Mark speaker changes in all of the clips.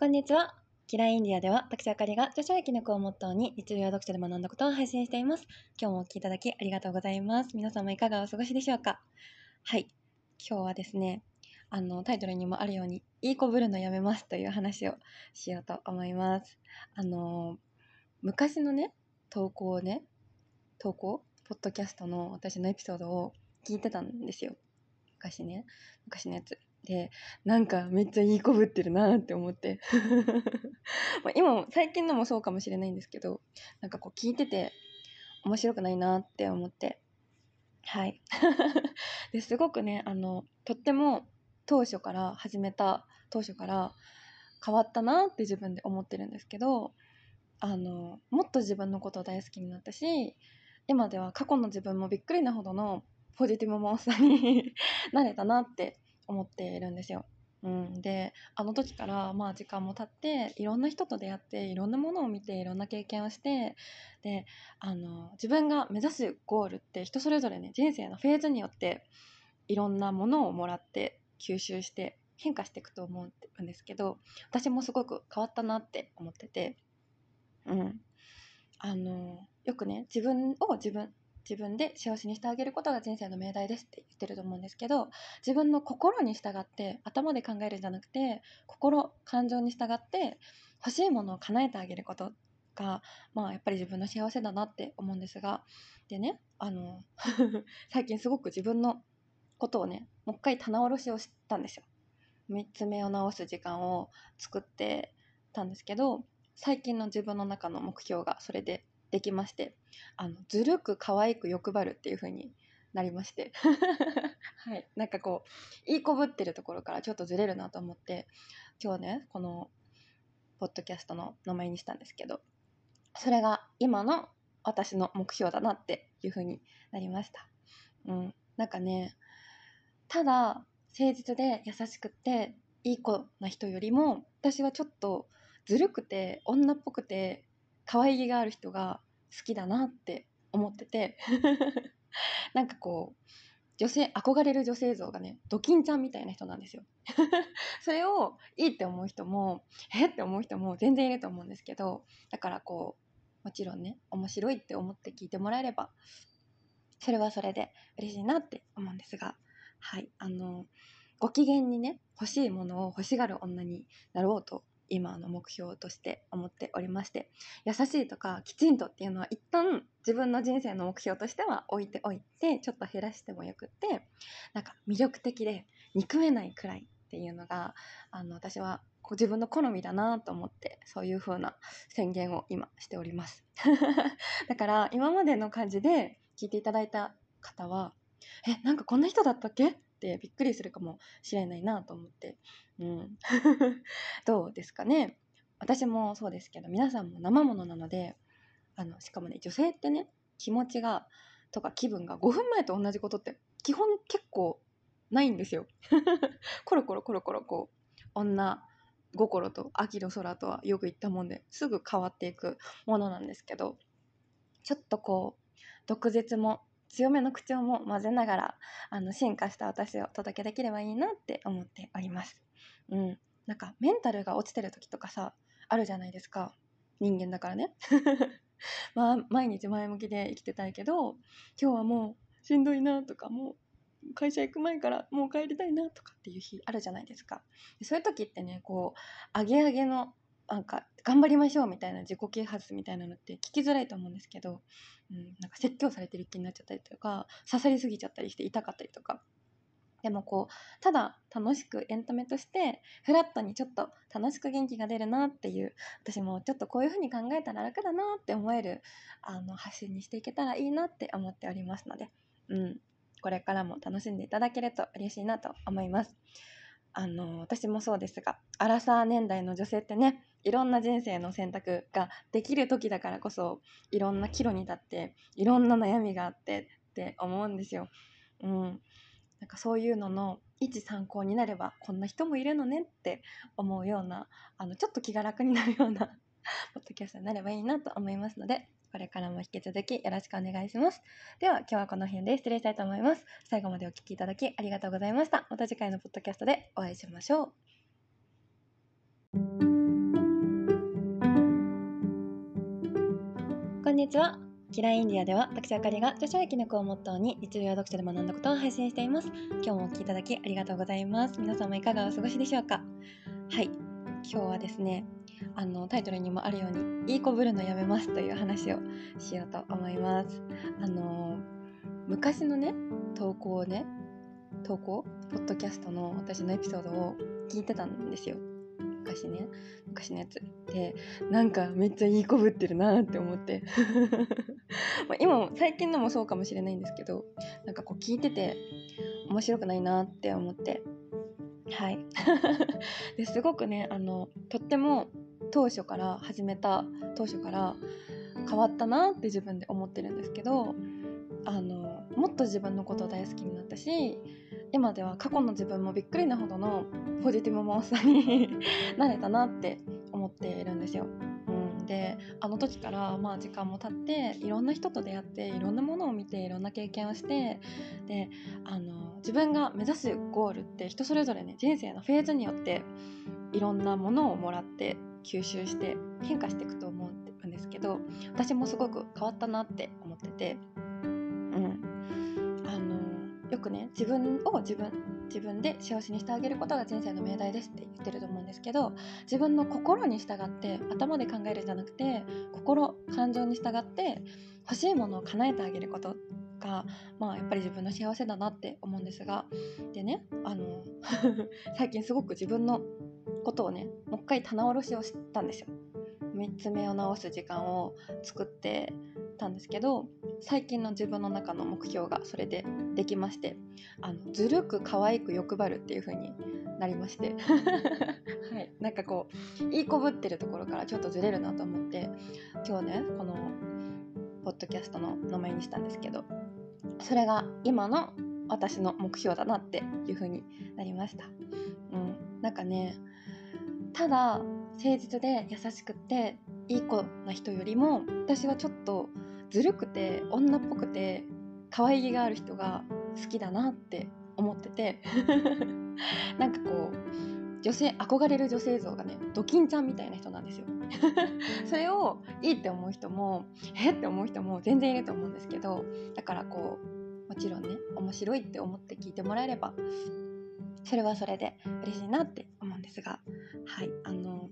Speaker 1: こんにちは。キラインディアでは、私あかりが著書や記録をモットーに日常読書で学んだことを配信しています。今日もお聴きいただきありがとうございます。皆様いかがお過ごしでしょうか？はい。今日はですね、あの、タイトルにもあるように、いい子ぶるのやめますという話をしようと思います。あの、昔のね、投稿をね、投稿ポッドキャストの私のエピソードを聞いてたんですよ。昔ね。昔のやつ。で、なんかめっちゃいい子ぶってるなって思って。ま今も、最近のもそうかもしれないんですけど、なんかこう聞いてて面白くないなって思って。はい。ですごくね、あの、とっても当初から始めた当初から変わったなって自分で思ってるんですけど、あの、もっと自分のことを大好きになったし、今では過去の自分もびっくりなほどのポジティブモンスターに なれたなって思っているんですよ。うん、であの時からまあ時間も経っていろんな人と出会っていろんなものを見ていろんな経験をしてであの自分が目指すゴールって人それぞれね人生のフェーズによっていろんなものをもらって吸収して変化していくと思うんですけど私もすごく変わったなって思ってて、うん、あのよくね自分を自分自分で幸せにしてあげることが人生の命題ですって言ってると思うんですけど自分の心に従って頭で考えるんじゃなくて心感情に従って欲しいものを叶えてあげることがまあやっぱり自分の幸せだなって思うんですがでねあの 最近すごく自分のことをねもう一回棚卸しをしたんですよ。見つめを直す時間を作ってたんですけど最近の自分の中の目標がそれでできまして、あの、ずるく可愛く欲張るっていう風になりまして。はい。なんかこう、いいこぶってるところからちょっとずれるなと思って、今日ね、この、ポッドキャストの名前にしたんですけど、それが今の私の目標だなっていう風になりました。うん。なんかね、ただ、誠実で優しくて、いい子な人よりも、私はちょっとずるくて、女っぽくて、可愛げがある人が好きだなって思ってて。なんかこう女性憧れる女性像がねドキンちゃんみたいな人なんですよ。それをいいって思う人もえって思う人も全然いると思うんですけどだからこうもちろんね面白いって思って聞いてもらえればそれはそれで嬉しいなって思うんですが。はいあのご機嫌にね欲しいものを欲しがる女になろうと今の目標として思っておりまして優しいとかきちんとっていうのは一旦自分の人生の目標としては置いておいてちょっと減らしてもよくってなんか魅力的で憎めないくらいっていうのがあの私は自分の好みだなと思ってそういう風な宣言を今しております。だから今までの感じで聞いていただいた方はえなんかこんな人だったっけ？ってびっくりするかもしれないなと思って。うん。どうですかね私もそうですけど、皆さんも生ものなので、あの、しかもね、女性ってね、気持ちが、とか気分が5分前と同じことって基本結構ないんですよ。コロコロコロコロこう、女心と秋の空とはよく言ったもんですぐ変わっていくものなんですけど、ちょっとこう、毒舌も強めの口調も混ぜながら、あの、進化した私をお届けできればいいなって思っております。うん。なんか、メンタルが落ちてる時とかさ、あるじゃないですか。人間だからね。まあ、毎日前向きで生きてたいけど、今日はもうしんどいなとか、もう会社行く前からもう帰りたいなとかっていう日あるじゃないですか。そういう時ってね、こう、アゲアゲのなんか頑張りましょうみたいな自己啓発みたいなのって聞きづらいと思うんですけど、うん、なんか説教されてる気になっちゃったりとか刺さりすぎちゃったりして痛かったりとかでもこうただ楽しくエンタメとしてフラットにちょっと楽しく元気が出るなっていう私もちょっとこういう風に考えたら楽だなって思えるあの発信にしていけたらいいなって思っておりますので、うん、これからも楽しんでいただけると嬉しいなと思います。あの私もそうですがアラサー年代の女性ってねいろんな人生の選択ができる時だからこそ、いろんな岐路に立って、いろんな悩みがあってって思うんですよ。うん。なんかそういうのの一参考になれば、こんな人もいるのねって思うような、あの、ちょっと気が楽になるような ポッドキャストになればいいなと思いますので、これからも引き続きよろしくお願いします。では今日はこの辺で失礼したいと思います。最後までお聴きいただきありがとうございました。また次回のポッドキャストでお会いしましょう。こんにちは。キラインディアでは私あかりが著書や記録をモットーに日常読書で学んだことを配信しています。今日もお聴きいただきありがとうございます。皆様いかがお過ごしでしょうか？はい。今日はですね、あのタイトルにもあるようにいい子ぶるのやめますという話をしようと思います。あの昔のね投稿をね投稿？ポッドキャストの私のエピソードを聞いてたんですよ。昔ね昔のやつでなんかめっちゃいい子ぶってるなって思って。ま今も最近のもそうかもしれないんですけどなんかこう聞いてて面白くないなって思って。はい。ですごくねあのとっても当初から始めた当初から変わったなって自分で思ってるんですけどあのもっと自分のことを大好きになったし今では過去の自分もびっくりなほどのポジティブモンスターに なれたなって思っているんですよ。うん、であの時からまあ時間も経っていろんな人と出会っていろんなものを見ていろんな経験をしてであの自分が目指すゴールって人それぞれね人生のフェーズによっていろんなものをもらって吸収して変化していくと思うんですけど私もすごく変わったなって思ってて、よくね自分を自分自分で幸せにしてあげることが人生の命題ですって言ってると思うんですけど自分の心に従って頭で考えるんじゃなくて心感情に従って欲しいものを叶えてあげることが、まあ、やっぱり自分の幸せだなって思うんですがでねあの 最近すごく自分のことをねもう一回棚卸しをしたんですよ。見つめを直す時間を作ってたんですけど最近の自分の中の目標がそれでできましてあのずるく可愛く欲張るっていう風になりまして。はい。なんかこういいこぶってるところからちょっとずれるなと思って今日ねこのポッドキャストの名前にしたんですけどそれが今の私の目標だなっていう風になりました。うん、なんかねただ誠実で優しくていい子な人よりも私はちょっとずるくて女っぽくて可愛げがある人が好きだなって思ってて。なんかこう女性憧れる女性像がねドキンちゃんみたいな人なんですよ。それをいいって思う人もえって思う人も全然いると思うんですけどだからこうもちろんね面白いって思って聞いてもらえればそれはそれで嬉しいなって思うんですがはいあの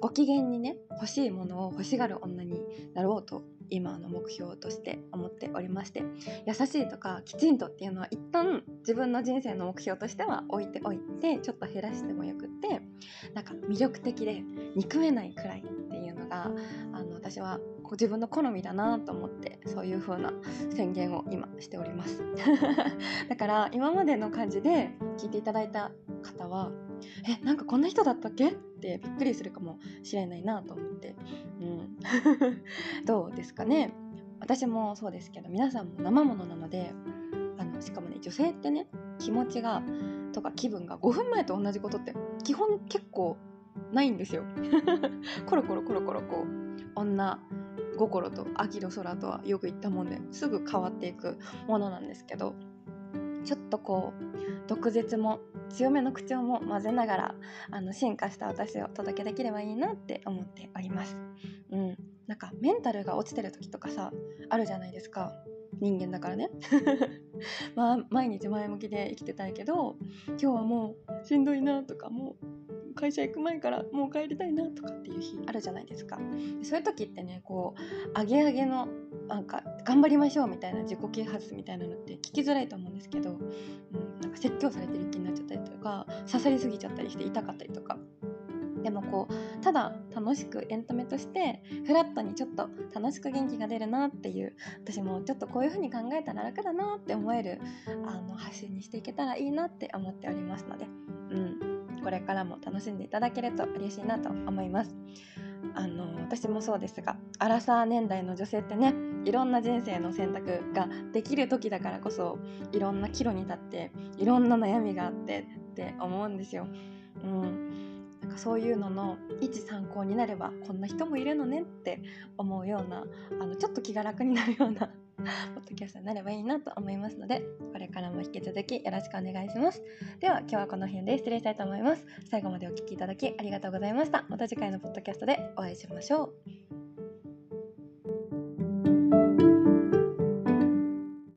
Speaker 1: ご機嫌にね欲しいものを欲しがる女になろうと今の目標として思っておりまして優しいとかきちんとっていうのは一旦自分の人生の目標としては置いておいてちょっと減らしてもよくってなんか魅力的で憎めないくらいっていうのがあの私は自分の好みだなと思ってそういう風な宣言を今しております。だから今までの感じで聞いていただいた方はえなんかこんな人だったっけ？ってびっくりするかもしれないなと思って、うん、どうですかね？私もそうですけど皆さんも生ものなのであのしかもね女性ってね気持ちがとか気分が5分前と同じことって基本結構ないんですよ。コロコロコロコロこう女心と秋の空とはよく言ったもんですぐ変わっていくものなんですけどちょっとこう毒舌も強めの口調も混ぜながらあの進化した私を届けできればいいなって思っております。うん、なんかメンタルが落ちてる時とかさあるじゃないですか。人間だからね。まあ毎日前向きで生きてたいけど今日はもうしんどいなとかもう会社行く前からもう帰りたいなとかっていう日あるじゃないですか。そういう時ってねこうアゲアゲのなんか頑張りましょうみたいな自己啓発みたいなのって聞きづらいと思うんですけど、うん、なんか説教されてる気になっちゃった刺さりすぎちゃったりして痛かったりとか。でもこうただ楽しくエンタメとしてフラットにちょっと楽しく元気が出るなっていう私もちょっとこういう風に考えたら楽だなって思えるあの発信にしていけたらいいなって思っておりますので、うん、これからも楽しんでいただけると嬉しいなと思います。あの私もそうですがアラサー年代の女性ってねいろんな人生の選択ができる時だからこそいろんな岐路に立っていろんな悩みがあってって思うんですよ。うん、なんかそういうのの一参考になればこんな人もいるのねって思うようなあのちょっと気が楽になるような ポッドキャストになればいいなと思いますので、これからも引き続きよろしくお願いします。では、今日はこの辺で失礼したいと思います。最後までお聴きいただきありがとうございました。また次回のポッドキャストでお会いしましょう。